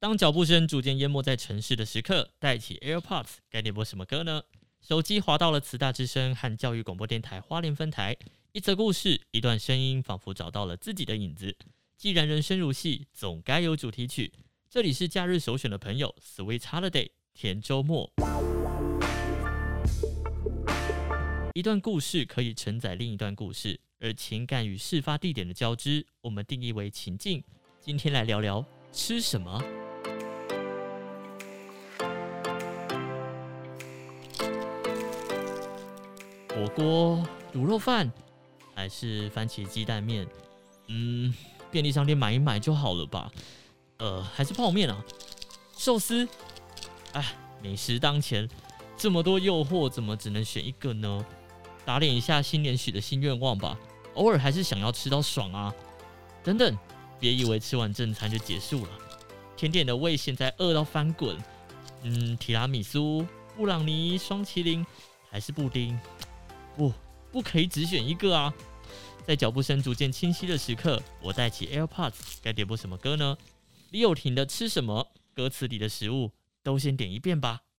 当脚步声逐渐淹没在城市的时刻，带起 AirPods，该点播什么歌呢？手机滑到了慈大之声和教育广播电台花莲分台，一则故事，一段声音，仿佛找到了自己的影子。既然人生如戏，总该有主题曲。这里是假日首选的朋友，Sweet Holiday，甜周末。一段故事可以承载另一段故事，而情感与事发地点的交织，我们定义为情境。今天来聊聊吃什么。火锅、卤肉饭，还是番茄鸡蛋面？嗯，便利商店买一买就好了吧。呃，还是泡面啊？寿司？哎，美食当前，这么多诱惑，怎么只能选一个呢？打脸一下新年许的新愿望吧，偶尔还是想要吃到爽啊。等等，别以为吃完正餐就结束了，甜点的胃现在饿到翻滚。嗯，提拉米苏、布朗尼、双麒麟，还是布丁？不，不可以只选一个啊！在脚步声逐渐清晰的时刻，我戴起 AirPods，该点播什么歌呢？李友廷的《吃什么》歌词里的食物都先点一遍吧。